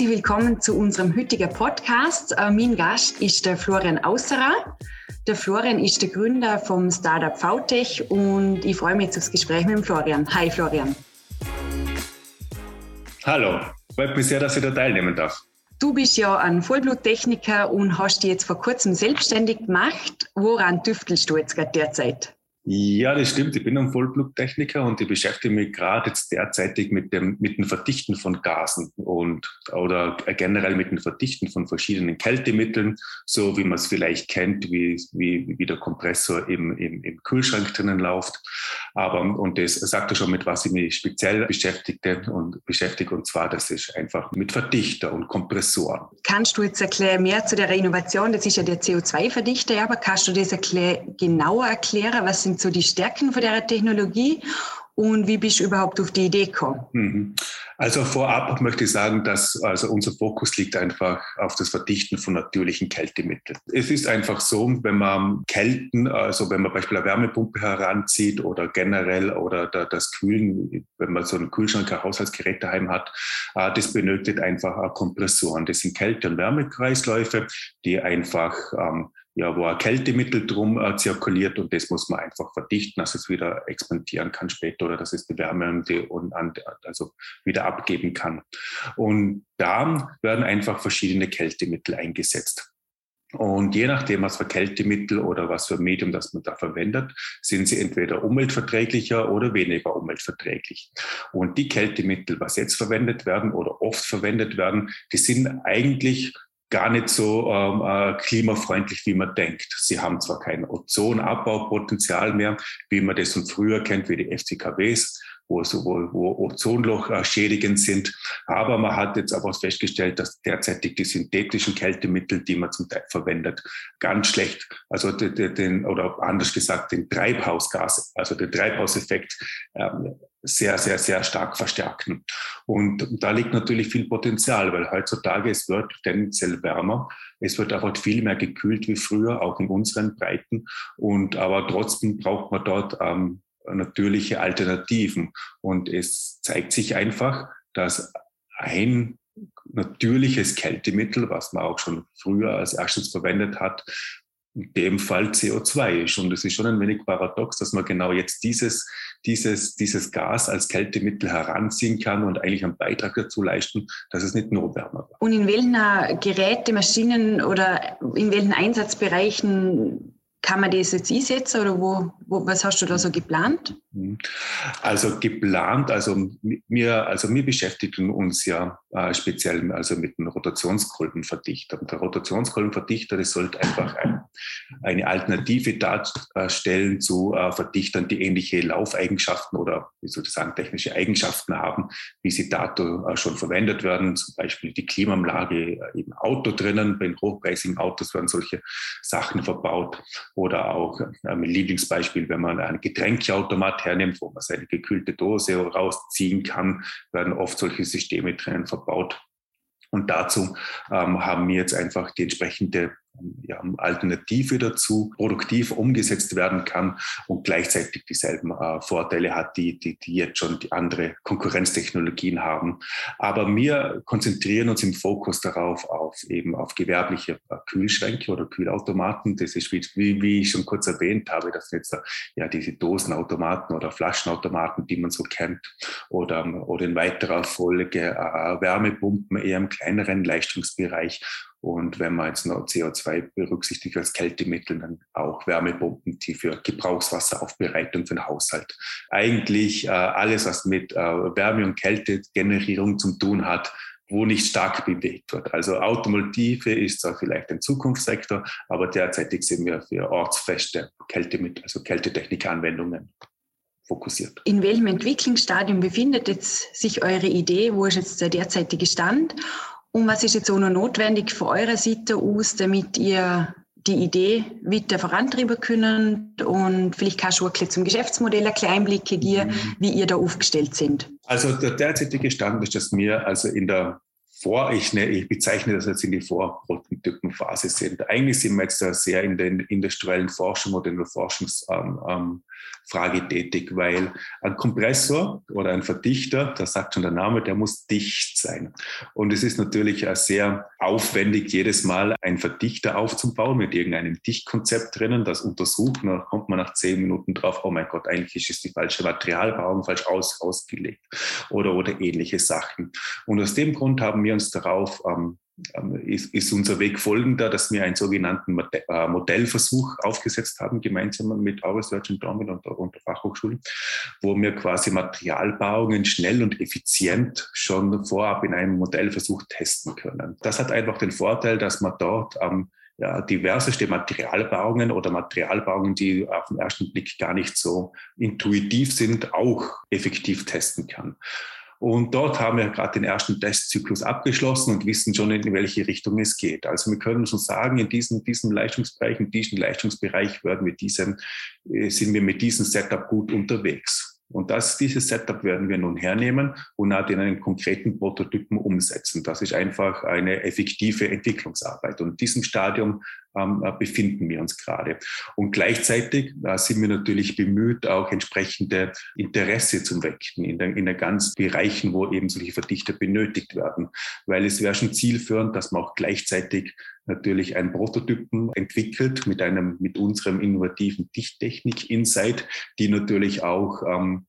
Herzlich willkommen zu unserem heutigen Podcast. Äh, mein Gast ist der Florian Ausserer. Der Florian ist der Gründer vom Startup VTech und ich freue mich jetzt aufs Gespräch mit dem Florian. Hi Florian. Hallo, freut mich sehr, dass ich da teilnehmen darf. Du bist ja ein Vollbluttechniker und hast dich jetzt vor kurzem selbstständig gemacht. Woran tüftelst du jetzt gerade derzeit? Ja, das stimmt. Ich bin ein Vollbluttechniker und ich beschäftige mich gerade jetzt derzeitig mit dem, mit dem Verdichten von Gasen und oder generell mit dem Verdichten von verschiedenen Kältemitteln, so wie man es vielleicht kennt, wie, wie, wie der Kompressor im, im, im Kühlschrank drinnen läuft. Aber, und das sagte schon, mit was ich mich speziell beschäftigte und beschäftige, und zwar, das ist einfach mit Verdichter und Kompressoren. Kannst du jetzt erklären mehr zu der Innovation? Das ist ja der CO2-Verdichter, aber kannst du das erklär, genauer erklären? Was sind so die Stärken von der Technologie und wie bist du überhaupt auf die Idee gekommen? Mhm. Also vorab möchte ich sagen, dass also unser Fokus liegt einfach auf das Verdichten von natürlichen Kältemitteln. Es ist einfach so, wenn man Kälten, also wenn man beispielsweise eine Wärmepumpe heranzieht oder generell oder das Kühlen, wenn man so einen Kühlschrank, ein Haushaltsgerät daheim hat, äh, das benötigt einfach Kompressoren. Das sind Kälte- und Wärmekreisläufe, die einfach ähm, ja, wo ein Kältemittel drum äh, zirkuliert und das muss man einfach verdichten, dass es wieder expandieren kann später oder dass es die Wärme und, und also wieder abgeben kann. Und da werden einfach verschiedene Kältemittel eingesetzt. Und je nachdem, was für Kältemittel oder was für Medium das man da verwendet, sind sie entweder umweltverträglicher oder weniger umweltverträglich. Und die Kältemittel, was jetzt verwendet werden oder oft verwendet werden, die sind eigentlich gar nicht so ähm, äh, klimafreundlich, wie man denkt. Sie haben zwar kein Ozonabbaupotenzial mehr, wie man das von früher kennt, wie die FCKWs, wo, so, wo, Ozonloch äh, schädigend sind. Aber man hat jetzt aber festgestellt, dass derzeitig die synthetischen Kältemittel, die man zum Teil verwendet, ganz schlecht, also den, den oder anders gesagt, den Treibhausgas, also den Treibhauseffekt ähm, sehr, sehr, sehr stark verstärken. Und da liegt natürlich viel Potenzial, weil heutzutage es wird tendenziell wärmer. Es wird aber viel mehr gekühlt wie früher, auch in unseren Breiten. Und aber trotzdem braucht man dort ähm, natürliche Alternativen. Und es zeigt sich einfach, dass ein natürliches Kältemittel, was man auch schon früher als erstes verwendet hat, in dem Fall CO2 ist. Und es ist schon ein wenig paradox, dass man genau jetzt dieses, dieses, dieses Gas als Kältemittel heranziehen kann und eigentlich einen Beitrag dazu leisten, dass es nicht nur wärmer wird. Und in welchen Geräte, Maschinen oder in welchen Einsatzbereichen kann man das jetzt einsetzen oder wo, wo, was hast du da so geplant? Mhm. Also geplant, also wir, also wir beschäftigen uns ja äh, speziell also mit einem Rotationskolbenverdichter. Und der Rotationskolbenverdichter, das sollte einfach ein, eine Alternative darstellen zu äh, Verdichtern, die ähnliche Laufeigenschaften oder wie soll technische Eigenschaften haben, wie sie dato äh, schon verwendet werden. Zum Beispiel die Klimaanlage äh, im Auto drinnen, bei hochpreisigen Autos werden solche Sachen verbaut oder auch äh, mein Lieblingsbeispiel, wenn man einen Getränkeautomat hernimmt, wo man seine gekühlte Dose rausziehen kann, werden oft solche Systeme drinnen verbaut. Und dazu ähm, haben wir jetzt einfach die entsprechende ja, Alternative dazu produktiv umgesetzt werden kann und gleichzeitig dieselben äh, Vorteile hat, die, die, die jetzt schon die andere Konkurrenztechnologien haben. Aber wir konzentrieren uns im Fokus darauf auf eben auf gewerbliche äh, Kühlschränke oder Kühlautomaten. Das ist wie, wie ich schon kurz erwähnt habe, das sind jetzt ja diese Dosenautomaten oder Flaschenautomaten, die man so kennt oder, oder in weiterer Folge äh, Wärmepumpen eher im kleineren Leistungsbereich und wenn man jetzt noch CO2 berücksichtigt als Kältemittel, dann auch Wärmepumpen, die für Gebrauchswasseraufbereitung für den Haushalt. Eigentlich äh, alles, was mit äh, Wärme- und Kältegenerierung zu tun hat, wo nicht stark bewegt wird. Also Automotive ist zwar vielleicht ein Zukunftssektor, aber derzeitig sind wir für ortsfeste Kältemittel, also Kältetechnikanwendungen fokussiert. In welchem Entwicklungsstadium befindet jetzt sich eure Idee? Wo ist jetzt der derzeitige Stand? Und was ist jetzt auch noch notwendig von eurer Seite aus, damit ihr die Idee weiter vorantreiben können und vielleicht kannst du ein bisschen zum Geschäftsmodell ein kleinen Einblicke geben, mhm. wie ihr da aufgestellt sind. Also der derzeitige Stand ist, dass wir also in der vor, ich, ne, ich bezeichne das jetzt in die Vorprototypenphase sind. Eigentlich sind wir jetzt sehr in der industriellen Forschung oder in der Forschungsphase ähm, Frage tätig, weil ein Kompressor oder ein Verdichter, das sagt schon der Name, der muss dicht sein. Und es ist natürlich sehr aufwendig, jedes Mal einen Verdichter aufzubauen mit irgendeinem Dichtkonzept drinnen, das untersucht. Und dann kommt man nach zehn Minuten drauf, oh mein Gott, eigentlich ist die falsche Materialbauung, falsch aus, ausgelegt oder, oder ähnliche Sachen. Und aus dem Grund haben wir uns darauf ähm, ähm, ist, ist, unser Weg folgender, dass wir einen sogenannten äh, Modellversuch aufgesetzt haben, gemeinsam mit Research und Dortmund und, und der Fachhochschule, wo wir quasi Materialbauungen schnell und effizient schon vorab in einem Modellversuch testen können. Das hat einfach den Vorteil, dass man dort ähm, ja, diverseste Materialbauungen oder Materialbauungen, die auf den ersten Blick gar nicht so intuitiv sind, auch effektiv testen kann. Und dort haben wir gerade den ersten Testzyklus abgeschlossen und wissen schon, in welche Richtung es geht. Also wir können schon sagen, in diesem, diesem Leistungsbereich, in diesem Leistungsbereich werden wir diesen, äh, sind wir mit diesem Setup gut unterwegs. Und das, dieses Setup werden wir nun hernehmen und halt in einen konkreten Prototypen umsetzen. Das ist einfach eine effektive Entwicklungsarbeit. Und in diesem Stadium ähm, äh, befinden wir uns gerade. Und gleichzeitig äh, sind wir natürlich bemüht, auch entsprechende Interesse zu wecken in den, in den ganzen Bereichen, wo eben solche Verdichter benötigt werden. Weil es wäre schon zielführend, dass man auch gleichzeitig natürlich einen Prototypen entwickelt mit einem, mit unserem innovativen Dichttechnik-Insight, die natürlich auch ähm,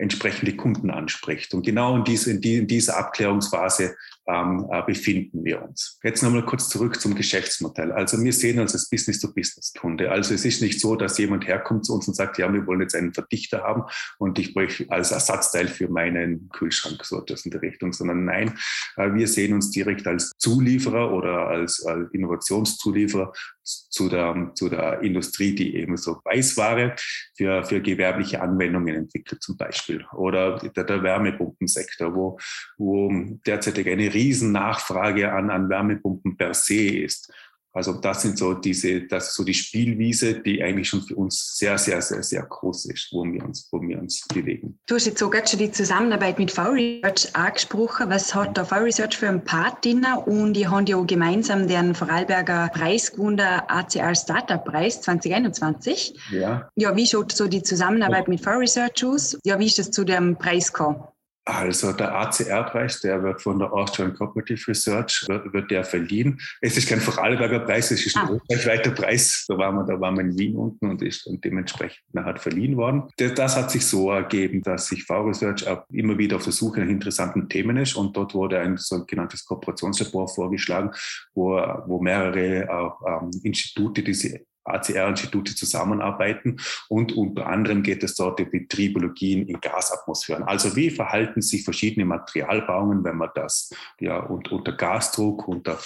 entsprechende Kunden anspricht. Und genau in, diese, in, in dieser Abklärungsphase ähm, äh, befinden wir uns. Jetzt nochmal kurz zurück zum Geschäftsmodell. Also wir sehen uns als Business-to-Business-Kunde. Also es ist nicht so, dass jemand herkommt zu uns und sagt, ja, wir wollen jetzt einen Verdichter haben und ich bräuchte als Ersatzteil für meinen Kühlschrank so etwas in der Richtung, sondern nein, äh, wir sehen uns direkt als Zulieferer oder als, als Innovationszulieferer zu der, zu der Industrie, die eben so Weißware für, für gewerbliche Anwendungen entwickelt zum Beispiel. Oder der, der Wärmepumpensektor, wo, wo derzeitig eine riesen Nachfrage an, an Wärmepumpen per se ist. Also das sind so diese, das ist so die Spielwiese, die eigentlich schon für uns sehr, sehr, sehr, sehr groß ist, wo wir uns, wo wir uns bewegen. Du hast jetzt sogar schon die Zusammenarbeit mit V-Research angesprochen. Was hat da V-Research für ein Part drin? Und die haben ja auch gemeinsam den Vorarlberger Preis gewonnen, ACR Startup Preis 2021. Ja. Ja, wie schaut so die Zusammenarbeit mit V-Research aus? Ja, wie ist es zu dem Preis gekommen? Also der ACR-Preis, der wird von der Austrian Cooperative Research, wird, wird, der verliehen. Es ist kein Vorarlberger Preis, es ist ein ah. österreichweiter Preis. Da waren, wir, da waren wir in Wien unten und ist und dementsprechend hat verliehen worden. Das, hat sich so ergeben, dass sich V-Research immer wieder auf der Suche nach interessanten Themen ist und dort wurde ein sogenanntes Kooperationslabor vorgeschlagen, wo, wo mehrere äh, ähm, Institute diese ACR-Institute zusammenarbeiten. Und unter anderem geht es dort um die Tribologien in Gasatmosphären. Also wie verhalten sich verschiedene Materialbauungen, wenn man das ja, unter Gasdruck, unter,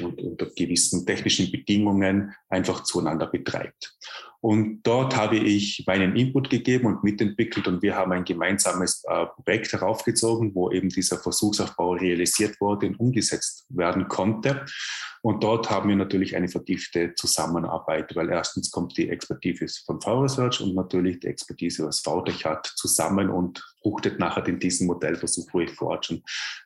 unter gewissen technischen Bedingungen einfach zueinander betreibt. Und dort habe ich meinen Input gegeben und mitentwickelt und wir haben ein gemeinsames äh, Projekt heraufgezogen, wo eben dieser Versuchsaufbau realisiert wurde und umgesetzt werden konnte. Und dort haben wir natürlich eine vertiefte Zusammenarbeit, weil erstens kommt die Expertise von V-Research und natürlich die Expertise, was VTech hat, zusammen und fruchtet nachher in diesem Modellversuch, wo ich vorher schon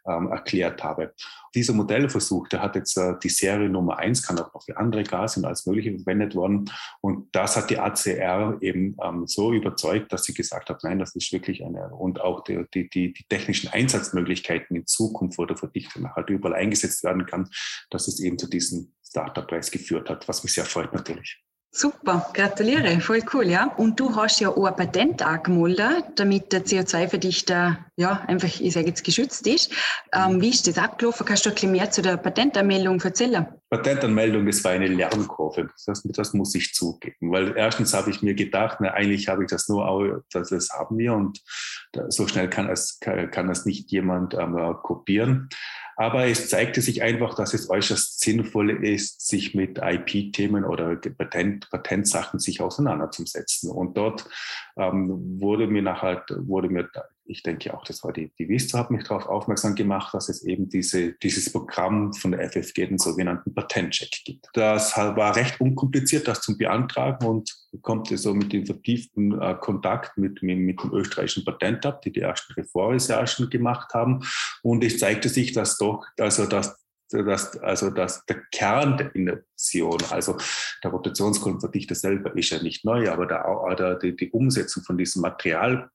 ähm, erklärt habe. Dieser Modellversuch, der hat jetzt äh, die Serie Nummer eins, kann auch noch für andere Gase und alles Mögliche verwendet worden. Und das hat die ACR eben ähm, so überzeugt, dass sie gesagt hat, nein, das ist wirklich eine, und auch die, die, die, die technischen Einsatzmöglichkeiten in Zukunft, wo der Verdichter nachher überall eingesetzt werden kann, dass es eben zu diesem Startup-Preis geführt hat, was mich sehr freut natürlich. Super, gratuliere, voll cool, ja. Und du hast ja auch ein Patent angemeldet, damit der CO2-Verdichter, ja, einfach, ich sage jetzt, geschützt ist. Ähm, wie ist das abgelaufen? Kannst du ein bisschen mehr zu der Patentanmeldung erzählen? Patentanmeldung, das war eine Lernkurve. Das, das muss ich zugeben. Weil erstens habe ich mir gedacht, na, eigentlich habe ich das nur, das, das haben wir und so schnell kann es, kann, es nicht jemand ähm, kopieren. Aber es zeigte sich einfach, dass es äußerst sinnvoll ist, sich mit IP-Themen oder Patent, Patentsachen sich auseinanderzusetzen. Und dort ähm, wurde mir nachher, wurde mir ich denke auch, das war die, die Vista, hat mich darauf aufmerksam gemacht, dass es eben diese, dieses Programm von der FFG, den sogenannten Patentcheck gibt. Das war recht unkompliziert, das zu beantragen und kommt so mit dem vertieften äh, Kontakt mit, mit, mit, dem österreichischen Patentamt, die die ersten Reformrecherchen gemacht haben. Und es zeigte sich, dass doch, also dass dass, also dass der Kern der Innovation. Also der Rotationskolbenverdichter selber ist ja nicht neu, aber der, der, die, die Umsetzung von diesem Material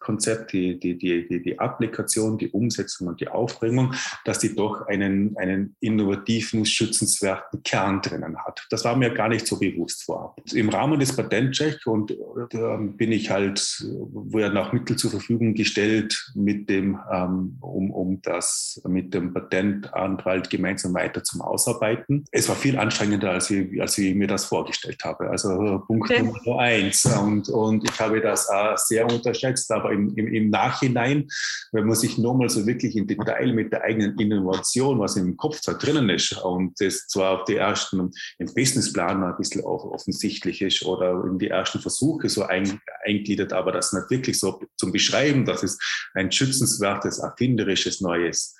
Konzept, die, die, die, die, Applikation, die Umsetzung und die Aufbringung, dass die doch einen, einen innovativen, schützenswerten Kern drinnen hat. Das war mir gar nicht so bewusst vorab. Im Rahmen des Patentchecks und da bin ich halt, werden auch Mittel zur Verfügung gestellt, mit dem, ähm, um, um das mit dem Patentanwalt gemeinsam weiter zum Ausarbeiten. Es war viel anstrengender, als ich, als ich mir das vorgestellt habe. Also Punkt okay. Nummer eins. Und, und ich habe das äh, sehr unterschätzt unterschätzt, aber im, im, im Nachhinein, wenn man sich nochmal so wirklich im Detail mit der eigenen Innovation, was im Kopf da drinnen ist, und das zwar auf die ersten im Businessplan ein bisschen offensichtlich ist oder in die ersten Versuche so ein, eingliedert, aber das nicht wirklich so zum Beschreiben, dass es ein schützenswertes, erfinderisches, neues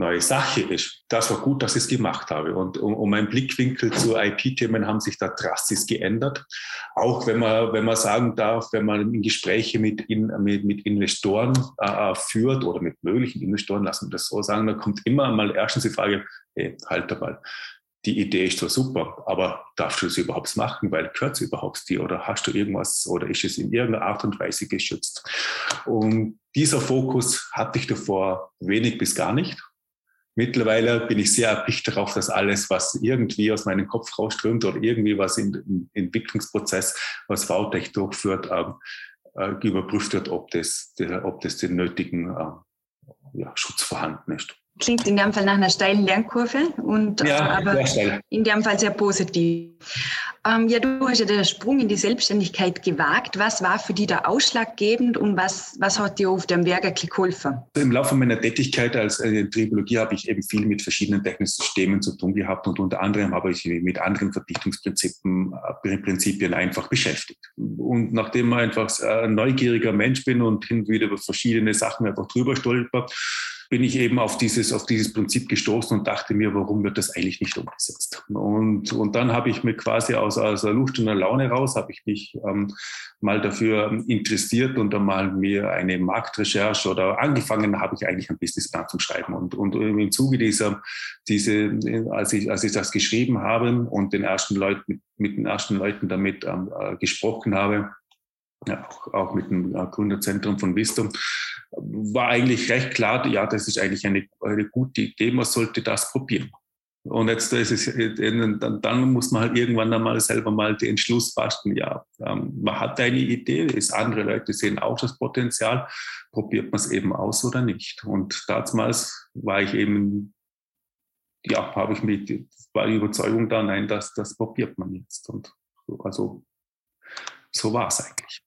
neue Sache ist. Das war gut, dass ich es gemacht habe. Und, und, und mein Blickwinkel zu IP-Themen haben sich da drastisch geändert. Auch wenn man, wenn man sagen darf, wenn man Gespräche mit, in, mit, mit Investoren äh, führt oder mit möglichen Investoren, lassen wir das so sagen, dann kommt immer mal erstens die Frage, hey, halt mal, die Idee ist zwar super, aber darfst du es überhaupt machen, weil gehört es überhaupt dir oder hast du irgendwas oder ist es in irgendeiner Art und Weise geschützt? Und dieser Fokus hatte ich davor wenig bis gar nicht. Mittlerweile bin ich sehr erpicht darauf, dass alles, was irgendwie aus meinem Kopf rausströmt oder irgendwie was im Entwicklungsprozess, was VTech durchführt, ähm, äh, überprüft wird, ob das, der, ob das den nötigen äh, ja, Schutz vorhanden ist. Klingt in dem Fall nach einer steilen Lernkurve und ja, äh, aber in dem Fall sehr positiv. Ähm, ja, du hast ja den Sprung in die Selbstständigkeit gewagt. Was war für dich da ausschlaggebend und was, was hat dir auf dem Werk geholfen? Im Laufe meiner Tätigkeit als äh, Tribologie habe ich eben viel mit verschiedenen technischen Systemen zu tun gehabt und unter anderem habe ich mich mit anderen Verdichtungsprinzipien äh, Prinzipien einfach beschäftigt. Und nachdem ich einfach ein neugieriger Mensch bin und hin und wieder über verschiedene Sachen einfach drüber stolpert, bin ich eben auf dieses, auf dieses Prinzip gestoßen und dachte mir, warum wird das eigentlich nicht umgesetzt? Und, und dann habe ich mir quasi aus, aus der Luft und der Laune raus, habe ich mich ähm, mal dafür interessiert und dann mal mir eine Marktrecherche oder angefangen habe ich eigentlich einen Businessplan zu schreiben. Und, und im Zuge dieser, diese, als ich, als ich das geschrieben habe und den ersten Leuten, mit den ersten Leuten damit ähm, äh, gesprochen habe, ja, auch, auch mit dem äh, Gründerzentrum von Wisdom, war eigentlich recht klar, ja, das ist eigentlich eine, eine gute Idee, man sollte das probieren. Und jetzt ist es, dann, dann muss man halt irgendwann einmal selber mal den Entschluss fassen, ja, ähm, man hat eine Idee, ist andere Leute sehen auch das Potenzial, probiert man es eben aus oder nicht. Und damals war ich eben, ja, habe ich mit, war die Überzeugung da, nein, das, das probiert man jetzt. Und so, also so war es eigentlich.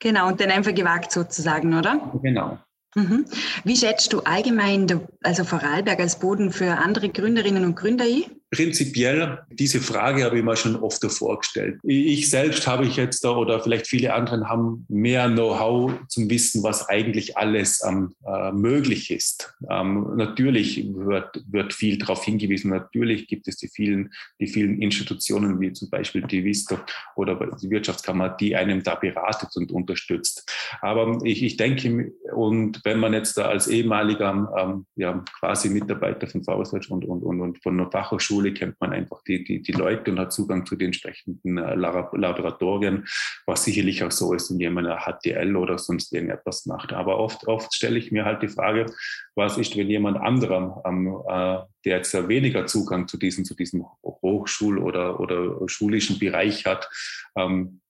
Genau, und dann einfach gewagt sozusagen, oder? Genau. Mhm. Wie schätzt du allgemein, also Vorarlberg als Boden für andere Gründerinnen und Gründer ein? Prinzipiell, diese Frage habe ich mir schon oft vorgestellt. Ich selbst habe ich jetzt da oder vielleicht viele anderen haben mehr Know-how zum Wissen, was eigentlich alles ähm, äh, möglich ist. Ähm, natürlich wird, wird viel darauf hingewiesen. Natürlich gibt es die vielen, die vielen Institutionen, wie zum Beispiel die Vista oder die Wirtschaftskammer, die einem da beratet und unterstützt. Aber ich, ich denke, und wenn man jetzt da als ehemaliger ähm, ja, quasi Mitarbeiter von VWS und, und, und, und von einer Fachhochschule Schule kennt man einfach die, die, die Leute und hat Zugang zu den entsprechenden äh, Laboratorien, was sicherlich auch so ist, wenn jemand eine HTL oder sonst irgendetwas macht. Aber oft, oft stelle ich mir halt die Frage, was ist, wenn jemand anderer, ähm, äh, der jetzt weniger Zugang zu diesem, zu diesem Hochschul- oder, oder schulischen Bereich hat, ähm,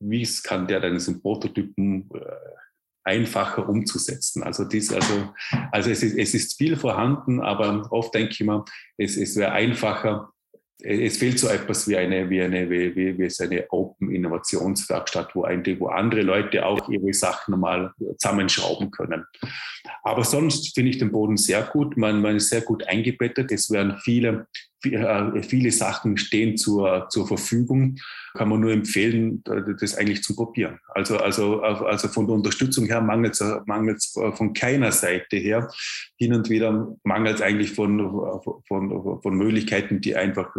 wie kann der dann diesen Prototypen äh, einfacher umzusetzen. Also, dies, also, also es, ist, es ist viel vorhanden, aber oft denke ich mir, es, es wäre einfacher, es fehlt so etwas wie eine, wie eine, wie, wie, wie eine Open Innovationswerkstatt, wo, ein, wo andere Leute auch ihre Sachen nochmal zusammenschrauben können. Aber sonst finde ich den Boden sehr gut. Man, man ist sehr gut eingebettet. Es werden viele, viele Sachen stehen zur, zur Verfügung. Kann man nur empfehlen, das eigentlich zu probieren. Also, also, also von der Unterstützung her mangelt es von keiner Seite her. Hin und wieder mangelt es eigentlich von, von, von Möglichkeiten, die einfach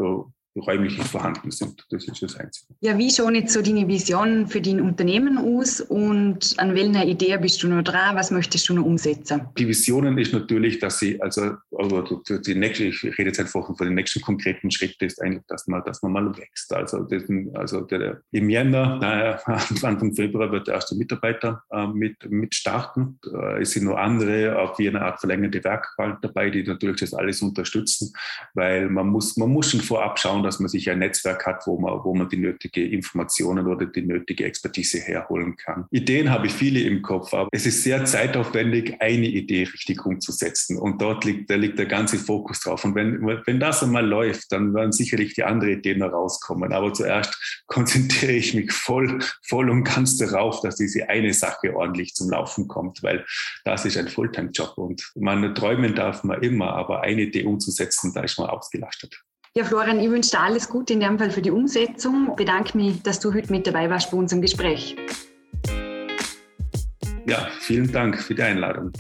räumlich vorhanden sind. Das ist das Einzige. Ja, wie schaut jetzt so deine Vision für dein Unternehmen aus und an welcher Idee bist du noch dran? Was möchtest du noch umsetzen? Die Visionen ist natürlich, dass sie, also, also die nächste, ich rede jetzt einfach von den nächsten konkreten Schritten, ist eigentlich, dass man, dass man mal wächst. Also, das, also der, im Jänner, naja, Anfang Februar wird der erste Mitarbeiter äh, mit, mit starten. Da es sind nur andere, auch wie eine Art verlängerte Werkbank dabei, die natürlich das alles unterstützen, weil man muss, man muss schon vorab schauen, dass man sich ein Netzwerk hat, wo man, wo man die nötige Informationen oder die nötige Expertise herholen kann. Ideen habe ich viele im Kopf, aber es ist sehr zeitaufwendig, eine Idee richtig umzusetzen. Und dort liegt, da liegt der ganze Fokus drauf. Und wenn, wenn das einmal läuft, dann werden sicherlich die anderen Ideen herauskommen. Aber zuerst konzentriere ich mich voll, voll und ganz darauf, dass diese eine Sache ordentlich zum Laufen kommt, weil das ist ein Fulltime-Job und man träumen darf man immer, aber eine Idee umzusetzen, da ist man ausgelastet. Ja, Florian, ich wünsche dir alles Gute in dem Fall für die Umsetzung. Ich bedanke mich, dass du heute mit dabei warst bei unserem Gespräch. Ja, vielen Dank für die Einladung.